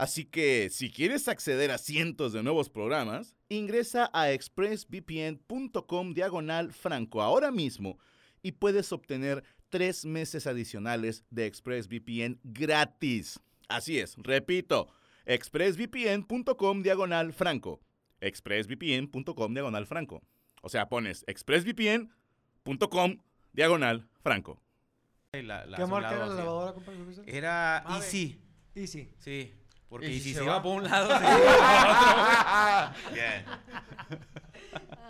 Así que si quieres acceder a cientos de nuevos programas, ingresa a expressvpn.com diagonal franco ahora mismo y puedes obtener tres meses adicionales de ExpressVPN gratis. Así es, repito, expressvpn.com diagonal franco. expressvpn.com diagonal franco. O sea, pones expressvpn.com diagonal franco. La- la ¿Qué marca era la lavadora, compa? ¿Qué fue eso? Era. Easy. Easy. Sí. Porque ¿Y y si si se se va? va por un lado, se va por otro. Bien.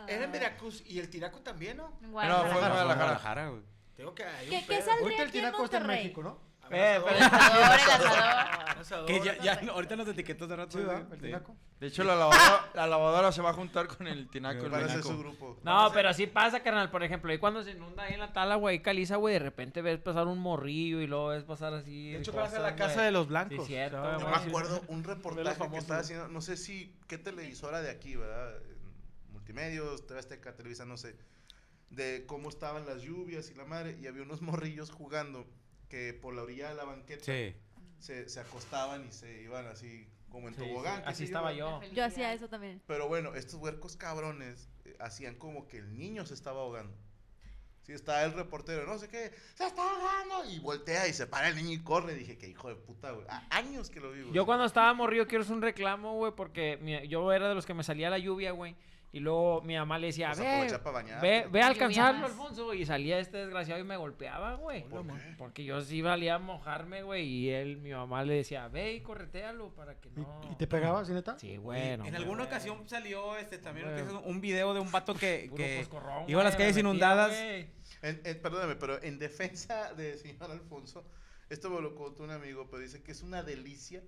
Era en Veracruz y el Tiraco también, ¿no? No, fue en Guadalajara. Guadalajara. Guadalajara, güey. Tengo que hay ¿Qué- un qué pedo. saldría Ahorita el aquí en Tiraco está en Monterrey? México, ¿no? Eh, pero- El asador, el asador. Asador, Que ya, ya, ahorita nos etiquetó de rato. Sí, ¿verdad? El. Tinaco. De hecho, la lavadora, la lavadora se va a juntar con el tinaco. el Parece su grupo. No, pero así pasa, carnal. Por ejemplo, ahí cuando se inunda ahí en la tala, güey, caliza, güey, de repente ves pasar un morrillo y luego ves pasar así. De hecho, cosas, vas a la güey. casa de los blancos. Sí. Yo me acuerdo un reportaje que estaba haciendo, no sé si, qué televisora de aquí, ¿verdad? Multimedios, TV Azteca, Televisa, no sé, de cómo estaban las lluvias y la madre, y había unos morrillos jugando que por la orilla de la banqueta Sí. se, se acostaban y se iban así como en Sí, tobogán. Así estaba yo. Yo hacía eso también. Pero bueno, estos huercos cabrones eh, hacían como que el niño se estaba ahogando. Sí, estaba el reportero, no sé qué, se está ahogando, y voltea y se para el niño y corre. Dije, que hijo de puta, güey. Años que lo vivo. Yo cuando estaba morrido quiero hacer un reclamo, güey, porque mi- yo era de los que me salía la lluvia, güey. Y luego mi mamá le decía, Pues ve, ve, ve a alcanzarlo. Alfonso. Y salía este desgraciado y me golpeaba, güey. ¿Por qué? Porque yo sí valía mojarme, güey. Y él, mi mamá le decía, ve y corretealo para que no. ¿Y, te pegaba, sí, neta? Sí, bueno. en alguna ocasión salió este también un video de un vato que, que coscorrón, iba a las calles inundadas. En- en- perdóname, pero en defensa de señor Alfonso, esto me lo contó un amigo, pero dice que es una delicia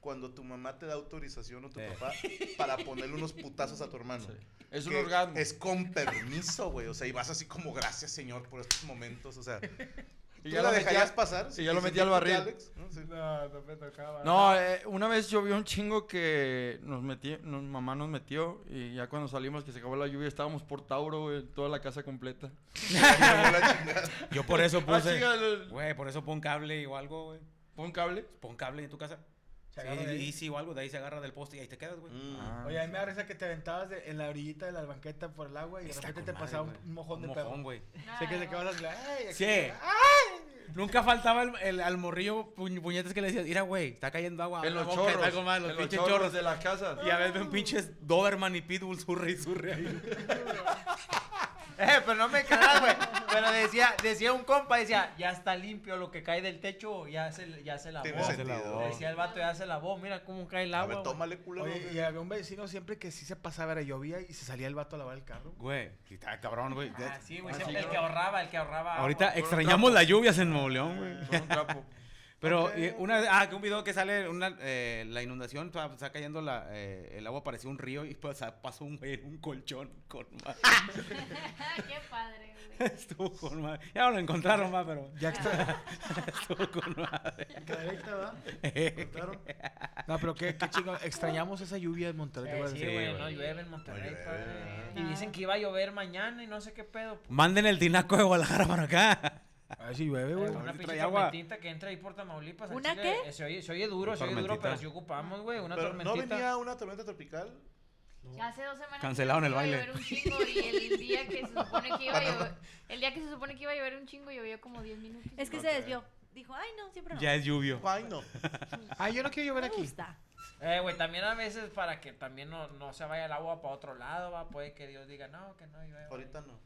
cuando tu mamá te da autorización o tu Sí. papá para ponerle unos putazos a tu hermano. Es un orgasmo. Es con permiso, güey. O sea, y vas así como gracias, señor, por estos momentos. O sea, Y ¿tú ya la dejarías a- pasar? y ya lo metí al barril. Alex? ¿No? Sí. No, no me tocaba. No, eh, una vez llovió un chingo que nos metí, nos- mamá nos metió y ya cuando salimos que se acabó la lluvia estábamos por Tauro, güey, toda la casa completa. Yo por eso Ah, puse. Güey, por eso pon cable o algo, güey. Pon cable. Pon cable en tu casa. Se Sí, y si o algo, de ahí se agarra del poste y ahí te quedas, güey. Mm. Ah. Oye, a mí me da risa que te aventabas de- en la orillita de la banqueta por el agua y de repente te madre, pasaba un, un mojón Un de perro. mojón, güey. Sé que te quedas así, Sí. ¡ay! nunca faltaba el, el- al morrillo puñ- puñetes que le decías, mira, güey, está cayendo agua. En los boca", chorros. como, "Ah, los en los pinches chorros chorros. de las casas. Y a veces ven pinches Doberman y Pitbull surre y surre ahí. Eh, pero no me cagas, güey. Pero decía, decía un compa, decía, ya está limpio lo que cae del techo, ya se, ya se lavó. Tiene sentido. Decía el vato, ya se lavó, mira cómo cae el A agua. ver, güey. tómale, culero. Oye, y había un vecino siempre que sí se pasaba, era llovía y se salía el vato a lavar el carro. Güey, está cabrón, güey. Ah, sí, güey, Ah, siempre sí, el que ahorraba, el que ahorraba. Ahorita agua. extrañamos las lluvias en Nuevo León, güey. Son un trapo. Pero eh, una vez- ah, que un video que sale una, eh, la inundación, está, está cayendo la, eh, el agua parecía un río y pues, ah, pasó un un colchón con madre. Qué padre, güey. Estuvo con madre. Ya no lo encontraron más, pero Ya está. estuvo con madre. Caderita, ¿verdad? Contaron. No, pero qué, qué chingo. Extrañamos esa lluvia en Monterrey. ¿te Eh, sí, güey, no llueve en Monterrey, No padre. Y dicen que iba a llover mañana y no sé qué pedo. pues. Manden el tinaco de Guadalajara para acá. A ver si llueve, güey. Una pinche tormentita que entra ahí por Tamaulipas. ¿Una qué? Se oye, se oye duro, se oye duro, pero sí ocupamos, güey, una Pero no tormentita. venía una tormenta tropical. Ya hace dos semanas. Cancelaron el iba a baile. llover un chingo y el día que se supone que iba a llover, el día que se supone que iba a llover un chingo llovió como 10 minutos. Es que Ok. se desvió. Dijo, ay, no, siempre no. Ya es lluvio. Ay, no. Ay, yo no quiero llover me aquí. gusta. Eh, güey, también a veces para que también no, no se vaya el agua para otro lado, va, puede que Dios diga, no, que no, iba Ahorita no.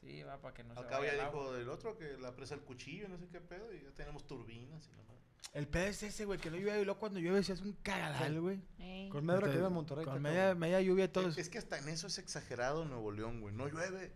Sí, va, para que no se Acá vaya ya el dijo del otro que la presa el cuchillo, no sé qué pedo, y ya tenemos turbinas y la madre. El pedo es ese, güey, que no llueve y luego cuando llueve se hace un cagadal, güey. Ey. Con Medra que Entonces, vive en Monterrey. Con media, media lluvia y todo. Es, es que hasta en eso es exagerado Nuevo León, güey. No llueve,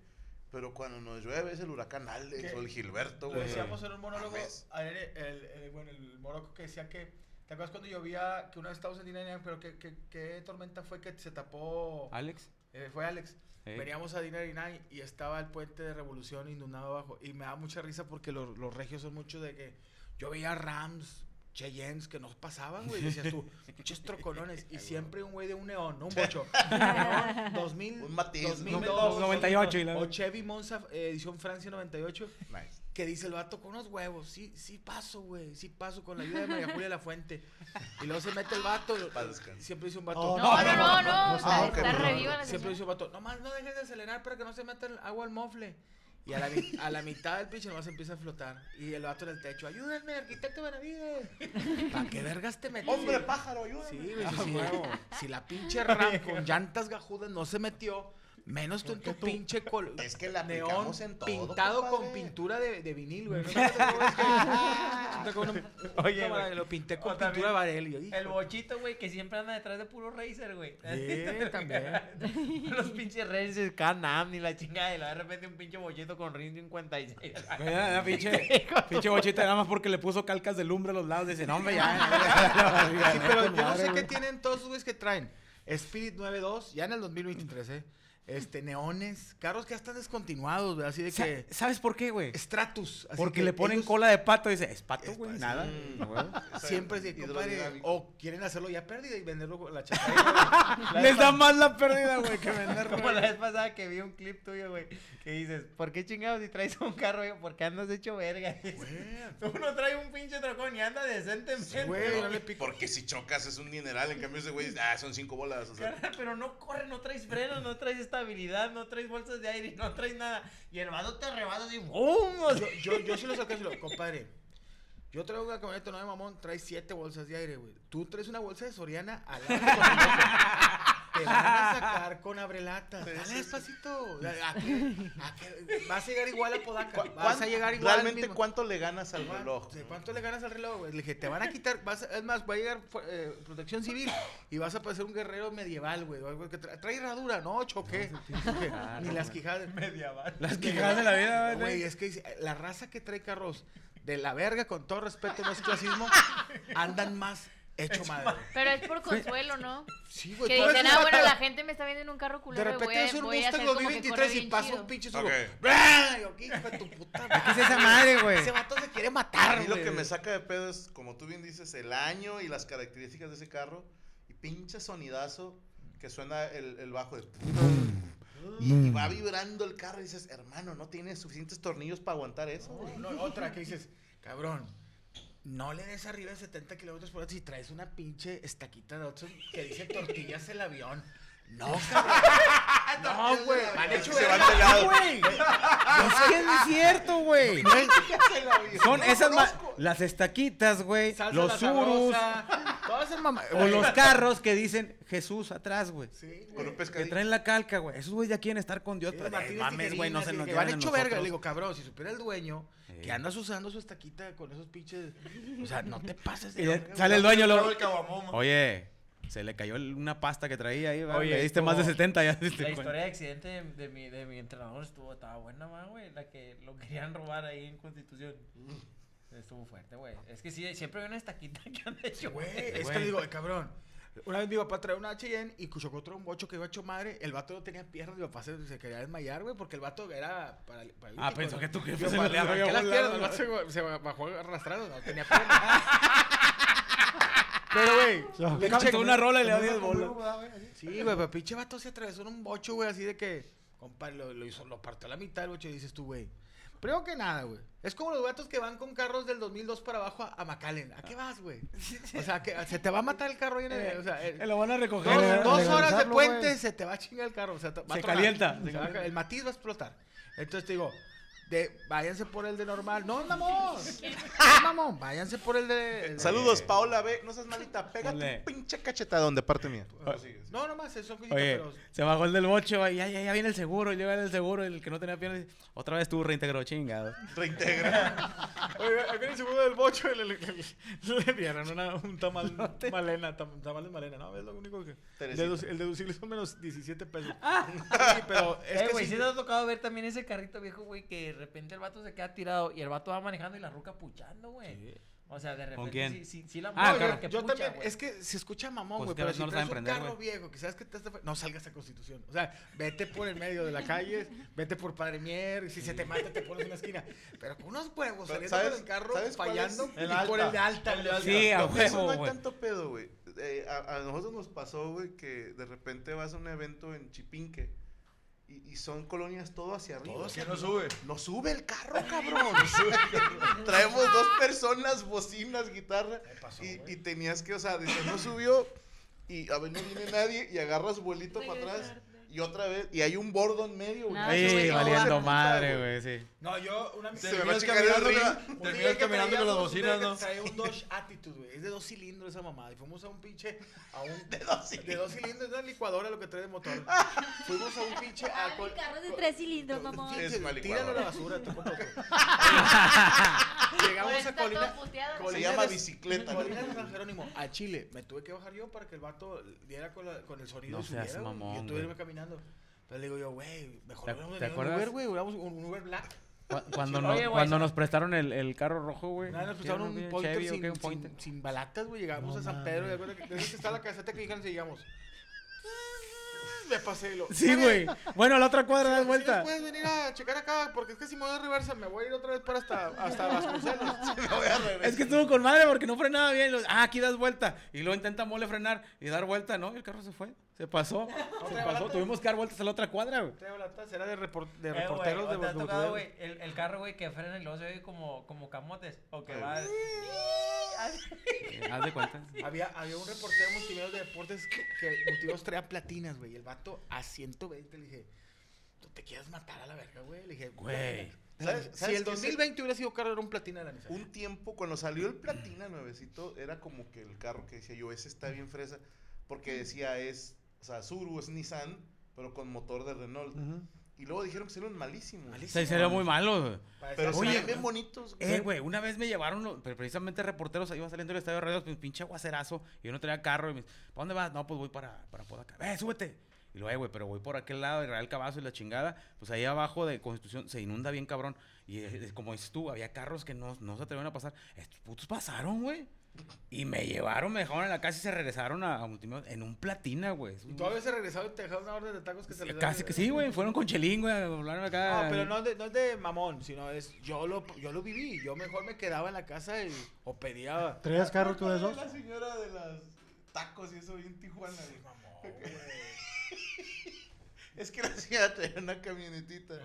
pero cuando nos llueve es el huracán Alex ¿Qué? o el Gilberto, Lo güey. decíamos en un monólogo, ayer, el, el- bueno, el Morocco que decía que, ¿te acuerdas cuando llovía, que una vez estábamos en pero que, que, qué tormenta fue que se tapó? Alex. Eh, fue Alex. Veníamos a Dinarinan y estaba el puente de Revolución inundado abajo. Y me da mucha risa porque los, los regios son muchos de que yo veía Rams, Cheyennes que nos pasaban, güey. Decías tú, pinches troconones. Y siempre un güey de un neón, no un bocho. Neón 2000, Un matiz, 2002, 98 y la- O Chevy Monza, eh, edición Francia 98. Nice. Que dice el vato con unos huevos. Sí, sí paso, güey. Sí paso con la ayuda de María Julia La Fuente. Y luego se mete el vato. Siempre dice un vato. Oh, No, no, no, no. Ah, Está, está la Siempre dice un vato, nomás no dejes de acelerar para que no se meta el agua al mofle. Y a la, a la mitad del pinche nomás empieza a flotar. Y el vato en el techo, ayúdenme, arquitecto Benavides. ¿Para qué vergas te metes? Hombre pájaro, ayúdame. Sí, güey, sí, sí. Si la pinche RAM con llantas gajudas no se metió, menos tú en tu pinche col Es que la neón aplicamos en todo, pintado con pintura de, de vinil, güey. ¿No sabes cómo es que- con un- Oye, güey. Lo pinté con O también pintura Varel. yo, El bochito, güey, que siempre anda detrás de puro racer, güey. Sí, también. Los pinches racers, Canam, ni la chingada. Y de repente un pinche bochito con RIN 56. Güey, ya, ya, pinche, pinche bochita nada más porque le puso calcas de lumbre a los lados. Dice, no, hombre, ya. Sí, pero yo no sé qué tienen todos esos güeyes que traen. Spirit 92, ya en el 2023, ¿eh? Este, neones, carros que ya están descontinuados, güey, así de Sa- que... ¿Sabes por qué, güey? Stratus. así Porque que le ponen ellos cola de pato y dice, es pato, güey, nada. sí. Güey. Siempre sí, compadre, o quieren hacerlo ya pérdida y venderlo con la chatarra. Les da más la pérdida, güey, que venderlo. Como la vez pasada que vi un clip tuyo, güey, que dices, ¿por qué chingados si traes un carro, güey? Porque andas hecho verga. Tú no traes un pinche trocón y anda decentemente. Güey, no le pico. Porque si chocas es un dineral, en cambio ese güey dice, ah, son cinco bolas. O sea, Carnal, Pero no corre, no traes frenos, no traes estabilidad, no traes bolsas de aire, no traes nada. Y el vato te rebasa así, ¡bum! O sea, Yo, yo, yo sí lo saqué, lo- compadre. Yo traigo una camioneta nueva, mamón, trae siete bolsas de aire, güey. Tú traes una bolsa de Soriana al lado. Te van a sacar con abrelatas. Dale despacito. ¿A qué- a qué- Vas a llegar igual a Podaca. ¿cu- Vas a llegar igual. Realmente, mismo. ¿cuánto le ganas al ¿Cuánto- reloj? ¿Cuánto le ganas al reloj, güey? Le dije, te van a quitar, vas a- es más, va a llegar eh, protección civil y vas a parecer un guerrero medieval, güey. o algo que tra- trae herradura, no, choqué. Ni las quijadas. medieval. Las quijadas de la vida, güey. Es que la raza que trae carros de la verga, con todo respeto, no es clasismo, andan más hecho madre. Pero es por consuelo, ¿no? Sí, güey. Que dicen, ah, bueno, la gente me está viendo en un carro De culero. y repente es un Mustang hacer como que 2023 corre y pasa un pinche solo. ¡Bra! Yo, ¿qué hijo de tu puta ¿Qué es esa madre, güey? Ese vato se quiere A matar, mí lo güey. que me saca de pedo es, como tú bien dices, el año y las características de ese carro. Y pinche sonidazo que suena el, el bajo de... Y, y va vibrando el carro y dices, hermano, no tienes suficientes tornillos para aguantar eso. güey". No, otra que dices, cabrón, no le des arriba de 70 kilómetros por hora si traes una pinche estaquita de Hudson que dice tortillas el avión. No, cabrón. No, güey. Han hecho Se verga, van de güey. Es que es cierto, güey. No es- Son esas las estaquitas, güey, los surus Todas esas mamá. o los carros que dicen Jesús atrás, güey. Sí, Con güey. un Que pescadito. traen la calca, güey. Esos güeyes ya quieren estar con Dios, Sí, pero eh, mames, güey, no se nos que van llevan a hecho verga. Le digo, cabrón, si supiera el dueño Sí. que andas usando su estaquita con esos pinches. O sea, no te pases de verga, sale el güey. dueño man. Oye, se le cayó una pasta que traía ahí. Oye, Le diste más de como 70 ya. La cuenta. historia de accidente de, de mi, de mi entrenador estuvo, estaba buena, man, güey. La que lo querían robar ahí en Constitución. Estuvo fuerte, güey. Es que sí, siempre hay una estaquita que han hecho, Güey, es que digo, "Ay, cabrón. Una vez mi papá traía una H&N y chocó otro un bocho que iba hecho madre. El vato no tenía piernas. Mi papá se, se quería desmayar, güey, porque el vato era para, Ah, pensó que tú que Yo se le había las piernas. El vato se, se bajó arrastrado, no tenía piernas. Pero, güey, Le cantó una rola y le dio 10 bolas. Sí, güey, pero pinche vato se atravesó en un bocho, güey, así de que, compadre, lo, lo hizo, lo partió a la mitad el bocho y dices tú, güey. Primero que nada, güey. Es como los vatos que van con carros del 2002 para abajo a, a McAllen. ¿A qué vas, güey? O sea, que se te va a matar el carro ahí en el, o sea, el- Eh, lo van a recoger. dos, ¿eh? dos horas de puente se te va a chingar el carro. O sea, va a Se tronar. calienta, Se se va a- calienta. el matiz va a explotar. Entonces te digo, de, váyanse por el de normal. No, mamón. No, mamón. Váyanse por el de. el de- Saludos, Paola B. No seas malita. Pégate Ole. un pinche cachetadón de parte mía. Ah, No, nomás, eso cositas, Oye, pero. se bajó el del bocho, y ya, ya, ya viene el seguro, y llega el seguro, el que no tenía piernas, otra vez tú reintegró, chingado. Reintegra. Oye, acá en el segundo del bocho le, le, le- le dieron una, un tamal malena, tam- tamal de malena, ¿no? Es lo único que... Teresita. el deducible son menos 17 pesos. Sí, pero es Eh, que güey, sí- sí te ha tocado ver también ese carrito viejo, güey, que repente el vato se queda tirado y el vato va manejando y la ruca puchando, güey. O sea, de repente quién? sí, sí, sí la Ah, yo, que yo pucha, también, güey. es que se escucha mamón, Pues güey, que a pero si no traes un prender, carro güey. viejo, que sabes que te no salgas a Constitución. O sea, vete por el medio de la calle, vete por Padre Mier, y si se te mata te pones en una esquina. Pero con unos huevos Pero, saliendo ¿sabes- con el carro fallando y por el de alta. El de alta. Sí, a huevo, no hay güey. tanto pedo, güey. Eh, a, a nosotros nos pasó, güey, que de repente vas a un evento en Chipinque y, y son colonias todo hacia arriba. Todo hacia ¿Quién no sube? No sube el carro, cabrón. Traemos dos personas, bocinas, guitarra. y, y tenías que, o sea, dice, no subió y a ver, no viene nadie y agarras vuelito para atrás y otra vez. Y hay un bordo en medio, güey. No, Sí, valiendo madre, güey, sí. No, yo, una Se me va a Terminas chingar el caminando, ring. terminas caminando con las bocinas, ¿no? Traía un Dodge Attitude, güey. Es de dos cilindros esa mamada. Y fuimos a un pinche. A un, De dos cilindros. de dos cilindros, es una licuadora lo que trae de motor. fuimos a un pinche. Ah, A, col- carro de tres cilindros, col- mamón. Es una Tíralo a la basura, tú con Llegamos eso a Colina. Se llama bicicleta. Colina de San Jerónimo, a Chile. Me tuve que bajar yo para que el vato diera con, el sonido No y subiera, Yo tuve que irme caminando. Entonces le digo yo, güey, mejor ¿Te- hubiéramos te acuerdas? Uber, güey. Hubiéramos un, un Uber Black. Cu- Cuando, Sí, no- oye, cuando nos prestaron el, el carro rojo, güey. Nada, nos ¿qué prestaron un güey? pointer Chevy sin, qué? Un sin- pointer. sin balatas, güey. Llegamos No a San Pedro. Y acuerdas que desde que está la caseta que dijeron, llegamos. Me pasé lo. Sí, güey. Bueno, a la otra cuadra das vuelta. puedes venir a checar acá, porque es que si me voy a reversa, me voy a ir otra vez para hasta, hasta Vasconcelos. Es que estuvo con madre porque no frenaba bien. Ah, aquí das vuelta. Y luego intenta mole frenar y dar vuelta, ¿no? Y el carro se fue. Se pasó. Se pasó. Tuvimos que dar vueltas a la otra cuadra, güey. Era de, repor- de Eh, reporteros ¿o de te ha los tocado, güey, el, el carro, güey, que frena y luego se oye como, como camotes. O que va. Eh, Haz de cuenta. Había, había un reportero multimedia de deportes que, que multimedia traía platinas, güey. Y el vato a 120 le dije, ¿tú te quieres matar a la verga, güey? Le dije, Güey. ¿Sabes- Si sabes el qué es el- 2020 hubiera sido carro, era un platina de la Nissan. Un tiempo, cuando salió el Platina nuevecito, era como que el carro que decía yo, ese está bien fresa, porque decía es, o sea, Suru es Nissan, pero con motor de Renault. Y luego dijeron que salieron malísimos. Se sería muy malo, güey. Parecía Pero se Oye, veían bien bonitos. Eh, güey, una vez me llevaron, los- pero precisamente reporteros, iba saliendo del estadio de radios, pues pinche aguacerazo, y yo no tenía carro, y me dice, ¿para dónde vas? No, pues voy para, para Podaca. ¡Eh, súbete! Y luego, eh, güey, pero voy por aquel lado, de Real Cabazo y la chingada, pues ahí abajo de Constitución se inunda bien cabrón. Y eh, como dices tú, había carros que no, no se atrevieron a pasar. Estos putos pasaron, güey. Y me llevaron, me dejaron en la casa y se regresaron a, a en un platina, güey. Y todavía se regresaron y te dejaron una orden de tacos que se les Casi que sí, güey. Fueron con Chelín, güey. Acá. No, pero no es, de, no es de mamón, sino es yo lo, yo lo viví. Yo mejor me quedaba en la casa y, o pedía. ¿Traías carro tú de esos? La señora de las tacos y eso en Tijuana. güey. es que la señora traía una camionetita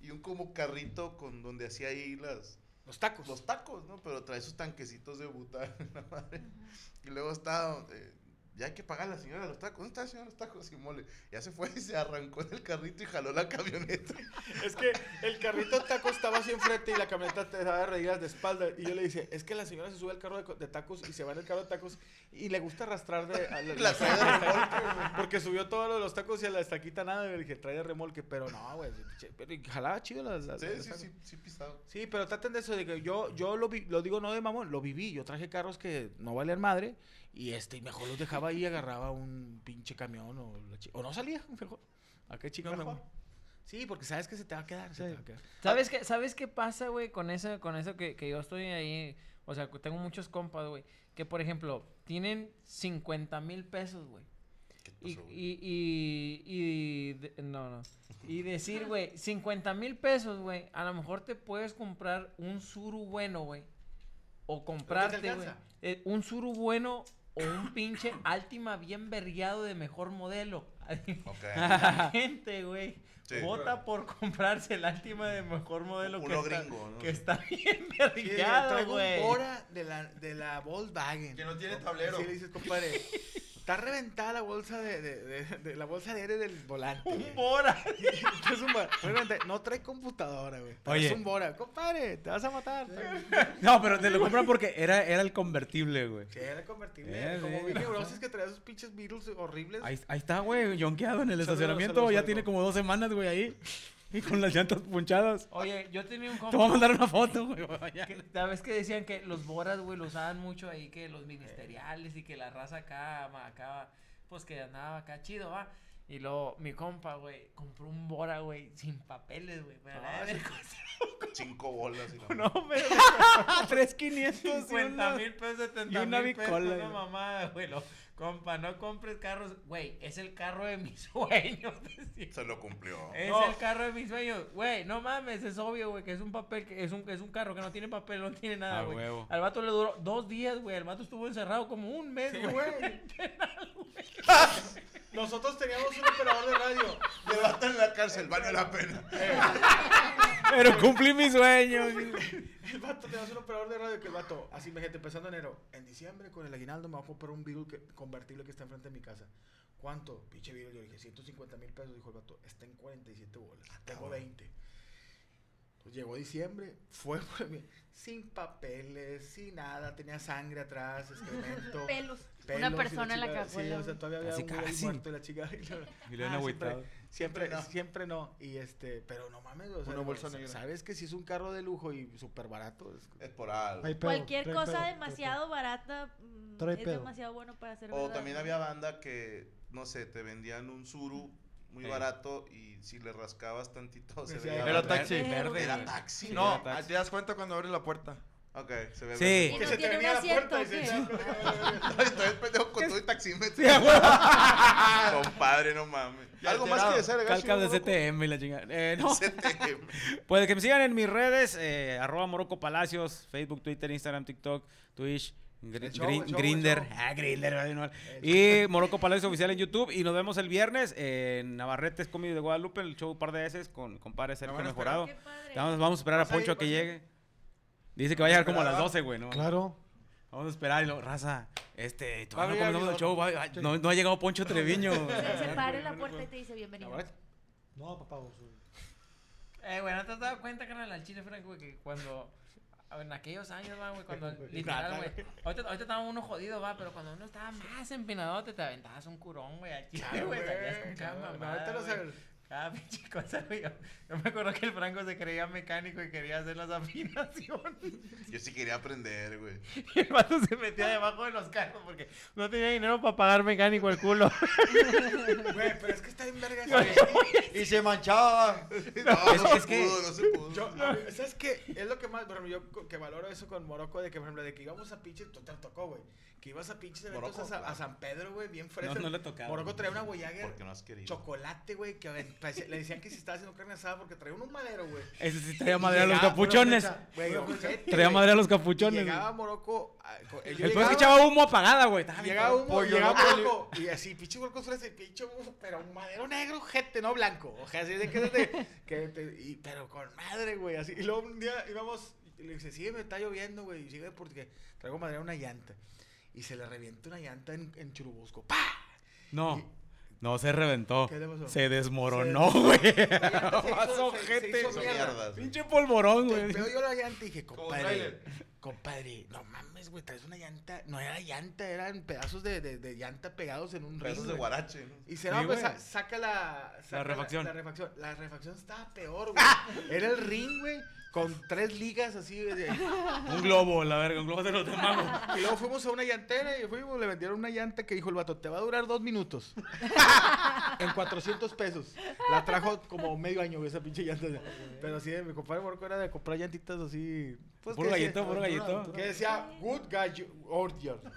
y un como carrito con donde hacía ahí las Los tacos. los tacos, ¿no? Pero trae sus tanquecitos de madre. Y luego está, eh, ya hay que pagar a la señora de los tacos. ¿Dónde está la señora de los tacos? Y mole. Ya se fue y se arrancó en el carrito y jaló la camioneta. Es que el carrito de tacos estaba así enfrente y la camioneta te daba reídas de espalda. Y yo le dije, es que la señora se sube al carro de, de tacos y se va en el carro de tacos y le gusta arrastrar de. a la, La trae de remolque, Porque subió todos lo de los tacos y a la estaquita nada. Y le dije, trae de remolque. Pero no, güey. Pero jalaba chido las. las- Sí, las sí, sí, sí, pisado. Sí, pero traten de eso, de que yo, yo lo, vi- lo digo no de mamón, lo viví. Yo traje carros que no valían madre y este, y mejor los dejaba ahí y agarraba un pinche camión o, la o no salía, mejor. ¿A qué me Mejor. voy? Sí, porque sabes que se te va a quedar, se te va a quedar. ¿Sabes qué, ¿Sabes qué pasa, güey, con eso, con eso que, que yo estoy ahí? O sea, que tengo muchos compas, güey, que por ejemplo, tienen 50 mil pesos, güey. ¿Qué Y, pasó, güey? y, y, y de- no, no. Y decir, güey, 50 mil pesos, güey, a lo mejor te puedes comprar un suru bueno, güey. O comprarte, güey, eh, un suru bueno o un pinche Altima bien vergueado de mejor modelo. Ok. La gente, güey, Sí. vota por comprarse el Altima de mejor modelo que está, gringo, ¿no? que está bien Sí, vergueado, güey. Bora de la, de la Volkswagen. Que no tiene tablero. Sí, le dices, compadre, está reventada la bolsa de, de, de, de la bolsa de aire del volante. un güey. Bora. Es un Bora. No trae computadora, güey. Oye. Es un Bora. Compadre, te vas a matar. No, pero te lo compran porque era, era el convertible, güey. Sí, era convertible. Eh, como sí, bien la- neurosis que traía esos pinches Beatles horribles. Ahí, ahí está, güey, yonkeado en el Saludos, estacionamiento. saludos, ya saludos. tiene como dos semanas, güey, ahí. Y con las llantas punchadas. Oye, yo tenía un Te voy a compa. mandar una foto, güey. que- ¿Sabes que decían que los boras, güey, lo usaban mucho ahí, que los ministeriales y que la raza acá, ma, acá, pues que andaba acá chido, va? Y luego mi compa, güey, compró un bora, güey, sin papeles, güey. Ah, la sí. Cinco bolas. Y la- No, pero 3,500. 50 mil pesos, 70 y una mil pesos, bicola, una güey. mamada, güey. Compa, no compres carros, güey, es el carro de mis sueños. Se lo cumplió. Es No. el carro de mis sueños. Güey, no mames, es obvio, güey, que es un papel, que es un, es un carro que no tiene papel, no tiene nada, A güey. Al vato le duró dos días, güey. El vato estuvo encerrado como un mes, Sí, güey. güey. Nosotros teníamos un operador de radio. Levanta en la cárcel, vale la pena. Pero cumplí mi sueño. El vato, teníamos un operador de radio que el vato, así me gente, empezando enero. En diciembre, con el aguinaldo, me voy a comprar un Beetle que- convertible que está enfrente de mi casa. ¿Cuánto? Pinche Beetle. Yo le dije, 150 mil pesos. Dijo el vato, está en 47 bolas. Tengo 20. Pues llegó diciembre, fue por mí, sin papeles, sin nada, tenía sangre atrás, excremento. Pelos. pelos Una persona en la cajuela. Sí, o sea, todavía había Casi, un güey casi. muerto y la chica. Y lo- Y lo han Ah, agüitado. Siempre, siempre, Siempre no. no. Y este, pero no mames, o sea, Una digo, bolsa sa- negra. Sabes que si es un carro de lujo y súper barato. es- Es por algo. Cualquier Cualquier cosa demasiado barata mm, Trae es pedo. demasiado bueno para ser O verdad. también había banda que, no sé, te vendían un suru muy Eh. barato y si le rascabas tantito se veía Era taxi. Verde, Era taxi. No, taxi. te das cuenta cuando abres la puerta. Ok, se ve Sí. verde. Y Que no se tiene un la asiento, Estoy el pendejo con todo y taxímetro. Compadre, no mames. Algo más que desear, Calca de CTM y la chingada. Eh, no. CTM. Pues que me sigan en mis redes, eh, arroba Morocco Palacios, Facebook, Twitter, Instagram, TikTok, Twitch, Gr- El show, Grin- el show, Grinder, el ah, Grinder, y Morocco Palacios Oficial en YouTube. Y nos vemos el viernes en Navarretes Comedy de Guadalupe, el show un par de veces con compadre Sergio Mejorado. Vamos, vamos a esperar a. Poncho a que llegue. Dice que va a llegar como a las ¿Verdad? 12, güey, ¿no? Claro. Vamos a esperar y lo, raza, este, todavía no comenzamos el show, va- va- no, no ha llegado Poncho Treviño. Se, para en la puerta y te dice bienvenido. No, papá. vos, Eh, güey, ¿no te has dado cuenta, carnal, al chile, Frank, güey, que cuando... En aquellos años, va, güey, cuando literal, güey. Ahorita, ahorita estaba uno jodido, va, pero cuando uno estaba más empinado, te, te aventabas un curón, güey, al chile, Claro, güey. Salías con cada mamada, ahorita. Cada pinche cosa, güey. Yo, me acuerdo que el Franco se creía mecánico y quería hacer las afinaciones. Yo sí quería aprender, güey. Y el vato se metía debajo de los carros porque no tenía dinero para pagar mecánico el culo. Güey, pero es que está en verga. Y se manchaba. No, Es- no es se que- pudo, no se pudo. Yo, a ver, ¿sabes qué? Es lo que más, por ejemplo, yo que valoro eso con Morocco, de que, por ejemplo, de que íbamos a pinches, tú te tocó, güey. Que ibas a pinches eventos Morocco, a, a. San Pedro, güey, bien fresco. No, no le tocaba. Morocco traía una Voyager Porque no has querido. chocolate, güey, que a ver, parecía- le decían que si estaba haciendo carne asada porque traía un madero, güey. Ese sí traía madre a los capuchones. Güey, Traía madre a los capuchones. Llegaba. Morocco. a- co- yo El peor es que echaba humo apagada, güey. Llegaba humo, llegaba. Morocco, y así, pinche huerco ese pinche humo, pero un madero negro, gente, no blanco. O sea, así de que, de, que te- y- pero con madre, güey, así. Y luego un día íbamos, y le dice, sigue, me está lloviendo, güey, y sigue porque traigo madera a una llanta. y se le revienta una llanta en, en Churubusco. ¡Pah! No. No, se reventó. ¿Qué le pasó? Se desmoronó, güey. La se ojete. Pinche polvorón, güey. Veo yo la llanta y dije, compadre, compadre, no mames, güey, traes una llanta. No era llanta, eran pedazos de, de, de llanta pegados en un ring, Pedazos de guarache. ¿no? Y se Sí, pues sa- saca la. saca refacción. La, refacción. La refacción estaba peor, güey. Era el ring, güey, con tres ligas así. de- Un globo, la verga, un globo de los de mago. Y luego fuimos a una llantera y fuimos, le vendieron una llanta que dijo el vato, te va a durar dos minutos. en 400 pesos. La trajo como medio año, esa pinche llanta. Pero sí, mi compadre Morco era de comprar llantitas así. Pues, Puro que decía- gallito, puro. Que decía, good.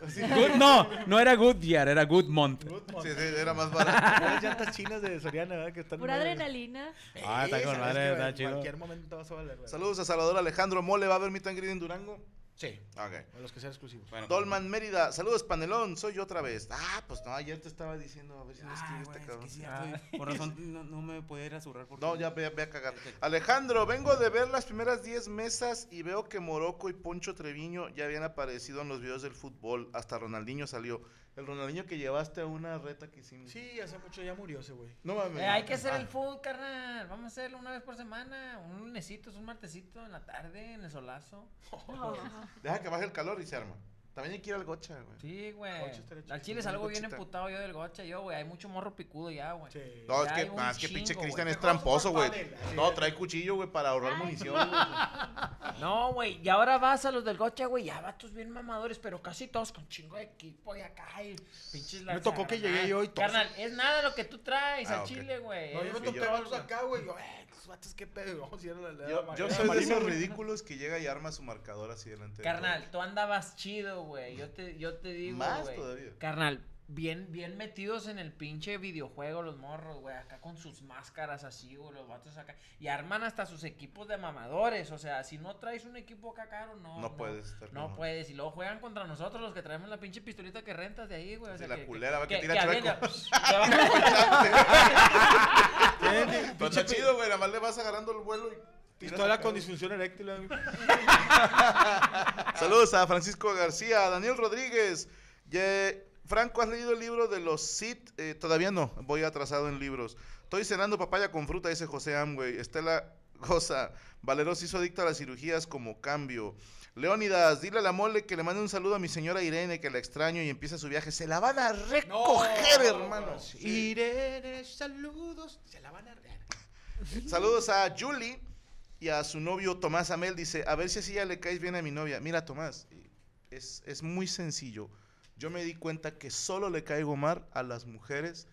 Así, Good- no, no era Goodyear, era Goodmont. good Sí, month. sí, era más barato. Unas llantas chinas de Soriana, ¿verdad? Que están Pura adrenalina. Ah, está con madre, está en chido. cualquier momento vas a valer. Saludos a Salvador Alejandro Mole. ¿Va a haber meet and en Durango? Sí, Ok. a los que sean exclusivos. Bueno, Dolman Mérida, saludos Panelón, soy yo otra vez. Ah, pues no, ayer te estaba diciendo, a ver si no Ah, escribiste, güey, es cabrón. que sí, estoy- por razón no, no me podía ir a zurrar porque... No, ya ve, ve a cagar. Alejandro, vengo de ver las primeras 10 mesas y veo que Morocco y Poncho Treviño ya habían aparecido en los videos del fútbol. Hasta Ronaldinho salió. El Ronaldinho que llevaste a una reta que hicimos. Sí, hace mucho ya murió ese güey. No mames. Eh, hay que hacer Ah, el food, carnal. Vamos a hacerlo una vez por semana. Un lunesito, un martesito en la tarde, en el solazo. Deja que baje el calor y se arma. También hay que ir al gocha, güey. Sí, güey. Al chile Una salgo bien emputado yo del gocha, yo, güey. Hay mucho morro picudo ya, güey. Sí. No, es que, es que pinche Cristian es tramposo, güey. No, trae cuchillo, güey, para ahorrar munición. güey. No, güey. Y ahora vas a los del gocha, güey. Ya vatos bien mamadores, pero casi todos con chingo de equipo y acá. Y pinches Me tocó que llegué yo y todos- Carnal, es nada lo que tú traes Ah, al chile, güey. No, yo me topé vatos acá, güey. Yo, eh, vatos, qué pedo. Vamos a ir a la- la- Yo, soy de esos ridículos que llega y arma su marcador así delante de Carnal, tú andabas chido, güey. Yo te, yo te digo, Más güey. todavía. Carnal, bien, bien metidos en el pinche videojuego los morros, güey. Acá con sus máscaras así, güey, los vatos acá. Y arman hasta sus equipos de mamadores. O sea, si no traes un equipo acá caro, no. No puedes estar No puedes. Y luego juegan contra nosotros los que traemos la pinche pistolita que rentas de ahí, güey. O sea, la que- culera, va, que tira avienta- chueco. está chido, güey. Nada más le vas agarrando el vuelo y. Pistola con disfunción eréctil. Saludos a Francisco García, a Daniel Rodríguez. Ye- Franco, ¿has leído el libro de los Sith? Eh, todavía no, voy atrasado en libros. Estoy cenando papaya con fruta, dice José Amway. Estela Goza, Valeros hizo adicta a las cirugías como cambio. Leónidas, dile a la mole que le mande un saludo a mi señora Irene, que la extraño y empieza su viaje. Se la van a recoger, hermano. Sí. Irene, saludos. Se la van a rear. Saludos a Julie y a su novio Tomás Amel. Dice, a ver si así ya le caes bien a mi novia. Mira, Tomás, es, es muy sencillo. Yo me di cuenta que solo le caigo mal a las mujeres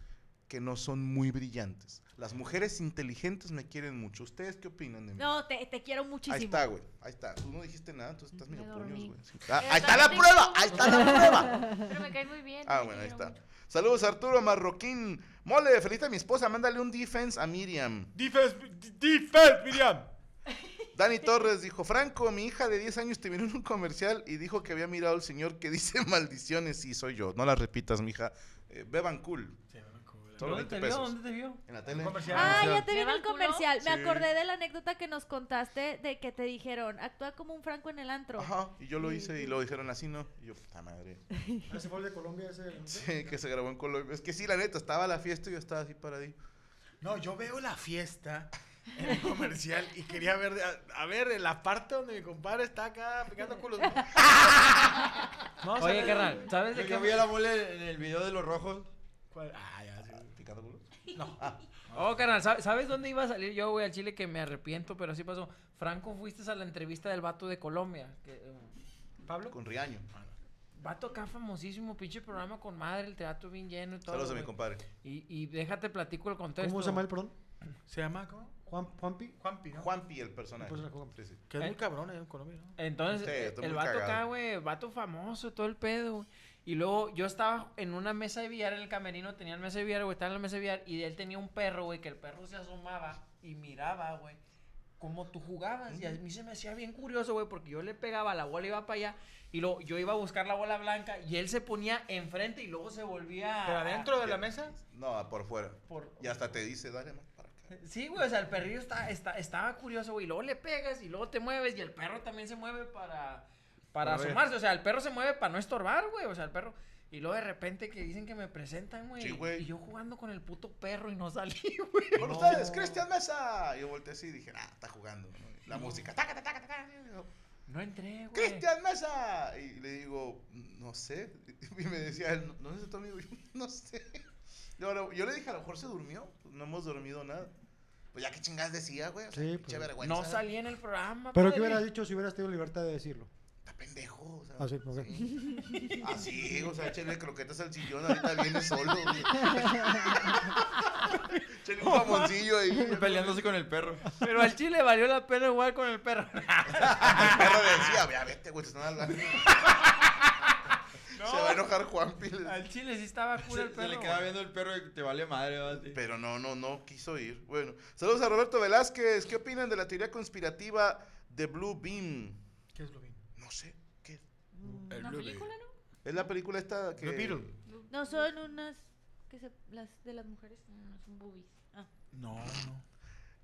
que no son muy brillantes. Las mujeres inteligentes me quieren mucho. ¿Ustedes qué opinan de mí? No, te, te quiero muchísimo. Ahí está, güey. Ahí está. Tú no dijiste nada, tú estás medio Me puños, güey. Sí. Ah, ahí está la prueba, ahí está la prueba. Pero me cae muy bien. Ah, bueno, ahí está. mucho. Saludos Arturo Marroquín. Mole, feliz a mi esposa, mándale un defense a Miriam. Defense, defense, Miriam. Dani Torres dijo, Franco, mi hija de 10 años te miró en un comercial y dijo que había mirado al señor que dice maldiciones y soy yo. No las repitas, mija. Eh, beban cool. Solo ¿Dónde 20 te vio? pesos. ¿Dónde te vio? En la tele. Ah, ya te vi en ¿Me el comercial. Me Sí. acordé de la anécdota que nos contaste de que te dijeron, actúa como un franco en el antro. Ajá, y yo lo hice y lo dijeron así, ¿no? Y yo, puta madre. Ese fue el de Colombia, ese. Sí, que se grabó en Colombia. Es que sí, la neta, estaba la fiesta y yo estaba así paradillo. No, yo veo la fiesta en el comercial y quería ver, a, a ver, en la parte donde mi compadre está acá picando culos. No, Oye, ¿sabes? carnal, ¿sabes de qué? vi a la mole en el video de los rojos. ¿Cuál? Ah, ya, sí. ¿Picando culo? Oh, carnal, ¿sabes, ¿sabes dónde iba a salir yo, güey, al Chile? Que me arrepiento, pero así pasó. Franco, fuiste a la entrevista del vato de Colombia. Que, eh, ¿Pablo? Con Riaño. vato acá famosísimo, pinche programa con madre, el teatro bien lleno y todo. Saludos a mi compadre. Y, y déjate platico el contexto. ¿Cómo se llama él, perdón? ¿Se llama cómo? Juan, Juanpi. Juanpi, ¿no? Juanpi, el personaje. El personaje Juan. Sí, sí. Que es Eh. muy cabrón eh, en Colombia, ¿no? Entonces, Sí, eh, el vato acá, cagado. güey, vato famoso, todo el pedo, güey. Y luego yo estaba en una mesa de billar en el camerino, tenía el mesa de billar, güey, estaba en la mesa de billar y él tenía un perro, güey, que el perro se asomaba y miraba, güey, cómo tú jugabas. Y a mí se me hacía bien curioso, güey, porque yo le pegaba, la bola iba para allá y luego yo iba a buscar la bola blanca y él se ponía enfrente y luego se volvía... ¿Pero a- adentro de la mesa? No, por fuera. por- Y hasta te dice, dale acá. Sí, güey, o sea, el perrillo está, está, estaba curioso, güey. y Luego le pegas y luego te mueves y el perro también se mueve para, para asomarse. O sea, el perro se mueve para no estorbar, güey. O sea, el perro. Y luego de repente que dicen que me presentan, güey. Sí. Y yo jugando con el puto perro y no salí, güey. Con ustedes, Cristian Mesa. Yo volteé así y dije, ah, está jugando. ¿no? La música, taca, taca, taca, yo, No entré, güey. Cristian Mesa. Y le digo, no sé. Y me decía él, ¿dónde está tu amigo? Yo, no sé. Yo, le dije, a lo mejor se durmió. Pues no hemos dormido nada. Pues ya que chingadas decía, güey. O sea, Sí, pues. vergüenza. No salí en el programa, Pero padre. ¿qué hubieras dicho si hubieras tenido libertad de decirlo? Está pendejo. O sea, Ah, sí. Así, o sea, échale croquetas al sillón, ahorita viene solo. güey. Échale un jamoncillo ahí. Peleándose con el perro. Pero al chile valió la pena jugar con el perro. El perro decía, vea, vete, güey, te están hablando. Se va a enojar Juanpi. Al chile sí estaba Se, cura el se perro. le queda güey. viendo el perro y te vale madre. Pero no, no, no quiso ir. Bueno, saludos a Roberto Velázquez. ¿Qué opinan de la teoría conspirativa de Blue Beam? ¿Qué es lo bien? No sé, ¿qué? ¿Una película, no? Es la película esta que... Blue Beetle. No, son unas que se, las de las mujeres, no, son boobies. Ah. No, no.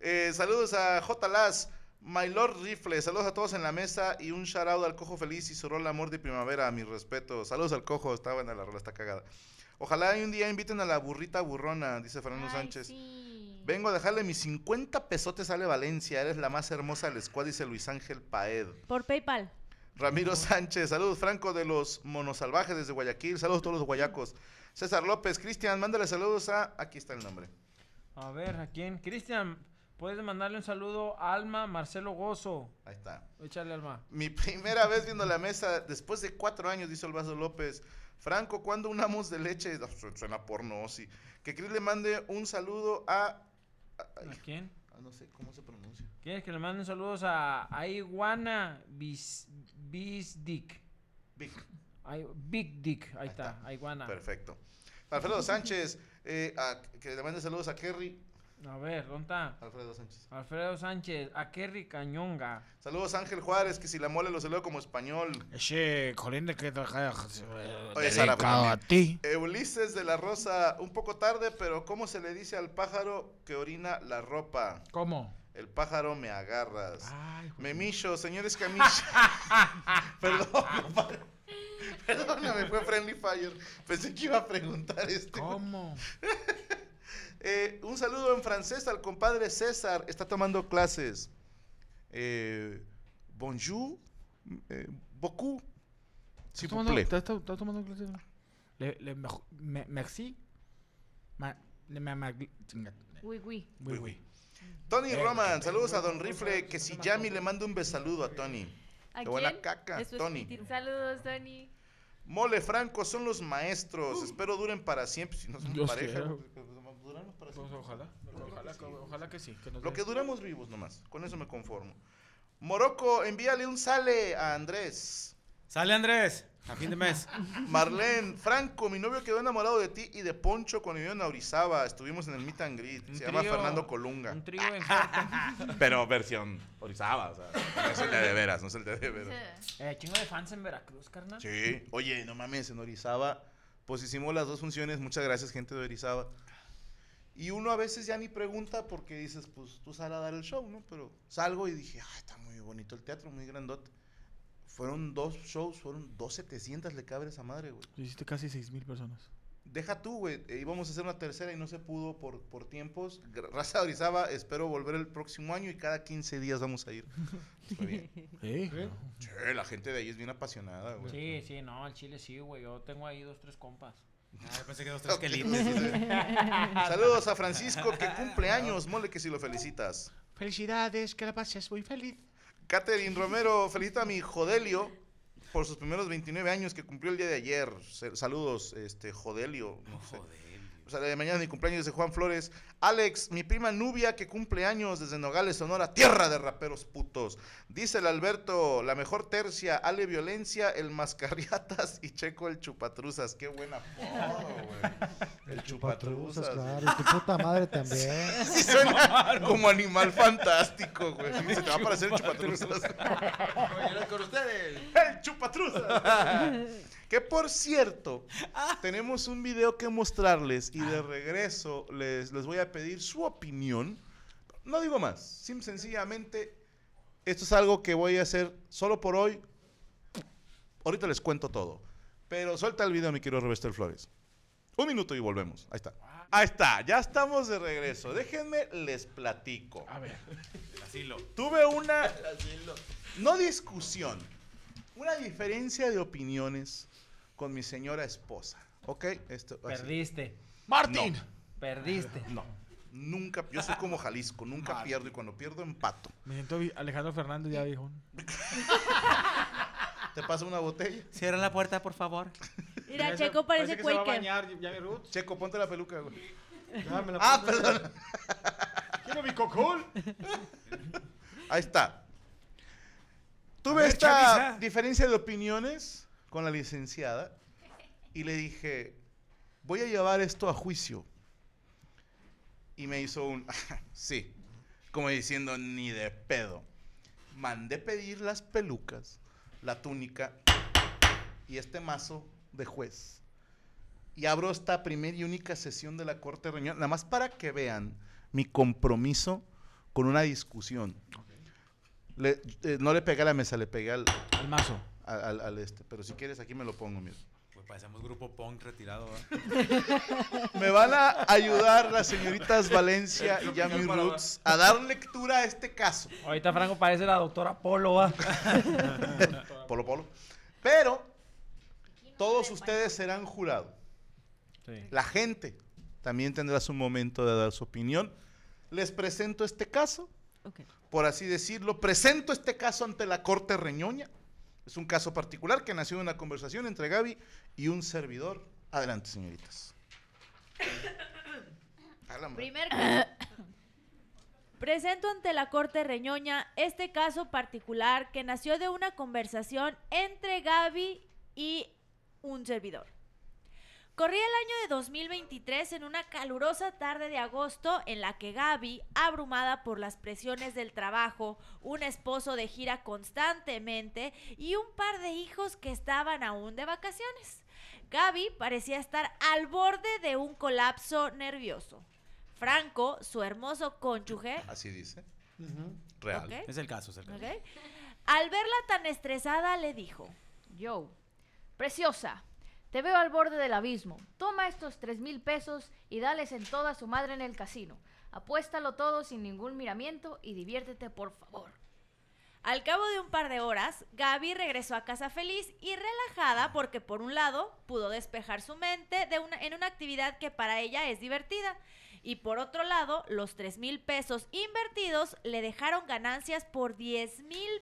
Eh, saludos a J. Las, My Lord Rifle. Saludos a todos en la mesa y un shout out al Cojo Feliz y su rol Amor de Primavera. Mi respeto. Saludos al Cojo. Está buena la rola, está cagada. Ojalá un día inviten a la burrita burrona, dice Fernando Ay, Sánchez. sí. Vengo a dejarle mis 50 pesotes a Valencia. Eres la más hermosa del squad, dice Luis Ángel Paed. Por PayPal. Ramiro Sánchez, saludos Franco de los Monosalvajes desde Guayaquil. Saludos a todos los guayacos. César López, Cristian, mándale saludos a. Aquí está el nombre. A ver, ¿a quién? Cristian, puedes mandarle un saludo a Alma Marcelo Gozo. Ahí está. Échale, Alma. Mi primera vez viendo la mesa después de cuatro años, dice el Vaso López. Franco, ¿cuándo unamos de leche? Suena porno, sí. Que Chris le mande un saludo a. a- ¿A ay, quién? a- no sé cómo se pronuncia. ¿Quieres que le manden saludos a Aiguana Bis, Bisdick? Big. Ay- Big Dick, ahí, Ahí está, está. Aiguana. Perfecto. Alfredo Sánchez, eh, a- que le mande saludos a Kerry. A ver, ¿dónde está? Alfredo Sánchez. Alfredo Sánchez, a Kerry Cañonga. Saludos a Ángel Juárez, que si la mole lo se leo como español. Ese colín de que trabaja Oye, Sara, a ti. Eh, Ulises de la Rosa, un poco tarde, pero ¿cómo se le dice al pájaro que orina la ropa? ¿Cómo? El pájaro me agarras. Ay, Memillo, señores Camicho. Perdón, compadre. Perdóname, fue Friendly Fire. Pensé que iba a preguntar este. ¿Cómo? Eh, un saludo en francés al compadre César. Está tomando clases. Eh, bonjour. Eh, beaucoup. S'il vous plaît. ¿Estás tomando clases? Le, le, mejo- me- merci. Ma, le, ma-. Oui, oui. Tony Roman, saludos a Don Rifle. Que si Yami le manda un besaludo a Tony. ¿A buena quién? caca, es Tony. Saludos, Tony. Mole Franco, son los maestros. Espero duren para siempre. Si no Dios pareja. Para Pues ojalá, ojalá, que- ojalá que sí. Que nos Lo que duramos vivos nomás. Con eso me conformo. Morocco, envíale un sale a Andrés. Sale Andrés, a fin de mes. Marlene, Franco, mi novio quedó enamorado de ti y de Poncho cuando vivió en Orizaba. Estuvimos en el meet and greet. Un Se llama Fernando Colunga. Un trío en. Pero versión Orizaba, o sea, no es el de de veras, no es el de de veras. Eh, chingo de fans en Veracruz, carnal. Sí, oye, no mames, en Orizaba, pues hicimos las dos funciones. Muchas gracias, gente de Orizaba. Y uno a veces ya ni pregunta porque dices, pues tú sal a dar el show, ¿no? Pero salgo y dije, ah, está muy bonito el teatro, muy grandote. Fueron dos shows, fueron dos 700 le cabe a esa madre, güey. Hiciste casi seis mil personas. Deja tú, güey. eh, íbamos a hacer una tercera y no se pudo por, por tiempos. Raza de Orizaba, espero volver el próximo año y cada 15 días vamos a ir. Bien. Sí. Sí, la gente de ahí es bien apasionada, güey. Sí, sí, no, al chile sí, güey. Yo tengo ahí dos, tres compas. Ah, pensé que dos, tres quelites. Saludos a Francisco, que cumple años. Mole que si lo felicitas. Felicidades, que la pases muy feliz. Catherine Romero, felicita a mi Jodelio por sus primeros 29 años que cumplió el día de ayer. Saludos, este, Jodelio. no sé. O sea, de mañana mi cumpleaños de Juan Flores. Alex, mi prima Nubia, que cumple años desde Nogales, Sonora, tierra de raperos putos. Dice el Alberto, la mejor tercia, Ale Violencia, el Mascarriatas y Checo el Chupatruzas. Qué buena apodo, güey. El Chupatruzas. claro. Y tu puta madre también. Sí suena como animal fantástico, güey. Sí, Se te va a parecer el Chupatruzas. con ustedes. ¡El chupatruzas! Que por cierto, tenemos un video que mostrarles y de regreso les, les voy a pedir su opinión. No digo más, sim sencillamente, esto es algo que voy a hacer solo por hoy. Ahorita les cuento todo. Pero suelta el video, mi querido Revester Flores. Un minuto y volvemos. Ahí está. Ahí está, ya estamos de regreso. Déjenme les platico. A ver. Asilo. Tuve una, no discusión, una diferencia de opiniones con mi señora esposa. ¿Ok? Esto, así. Perdiste. Martín. No. Perdiste. No, nunca, yo soy como Jalisco, nunca pierdo y cuando pierdo empato. Me siento Alejandro Fernández ya dijo. ¿Te pasa una botella? Cierra la puerta, por favor. Mira, Parece- Checo parece que se va a bañar, ya mi Ruth. Checo, ponte la peluca, güey. Ya me la Ah, perdón. Quiero mi cocol. Ahí está. Tuve ver, esta Chavisa. diferencia de opiniones con la licenciada y le dije, voy a llevar esto a juicio. Y me hizo un, sí, como diciendo, ni de pedo. Mandé pedir las pelucas, la túnica y este mazo de juez. Y abro esta primera y única sesión de la Corte de Reunión, nada más para que vean mi compromiso con una discusión. Le- eh, no le pegué a la mesa, le pegué al, Al mazo. Al, al- al este. Pero si quieres, aquí me lo pongo, mira. Pues parecemos grupo punk retirado, ¿verdad? Me van a ayudar las señoritas Valencia y Yami Roots a dar lectura a este caso. Ahorita Franco parece la doctora Polo, ¿va? Polo Polo. Pero todos ustedes serán jurado. Sí. La gente también tendrá su momento de dar su opinión. Les presento este caso. Ok. Por así decirlo, presento este caso ante la Corte Reñoña. Es un caso particular que nació de una conversación entre Gaby y un servidor. Adelante, señoritas. Primer Presento ante la Corte Reñoña este caso particular que nació de una conversación entre Gaby y un servidor. Corría el año de 2023 en una calurosa tarde de agosto en la que Gaby, abrumada por las presiones del trabajo, un esposo de gira constantemente y un par de hijos que estaban aún de vacaciones, Gaby parecía estar al borde de un colapso nervioso. Franco, su hermoso cónyuge, Así dice. Real. Es el caso, es el caso. Al verla tan estresada le dijo, Yo, preciosa, te veo al borde del abismo. Toma estos tres mil pesos y dales en toda su madre en el casino. Apuéstalo todo sin ningún miramiento y diviértete, por favor. Al cabo de un par de horas, Gaby regresó a casa feliz y relajada porque por un lado pudo despejar su mente de una, en una actividad que para ella es divertida y por otro lado los 3 mil pesos invertidos le dejaron ganancias por 10 mil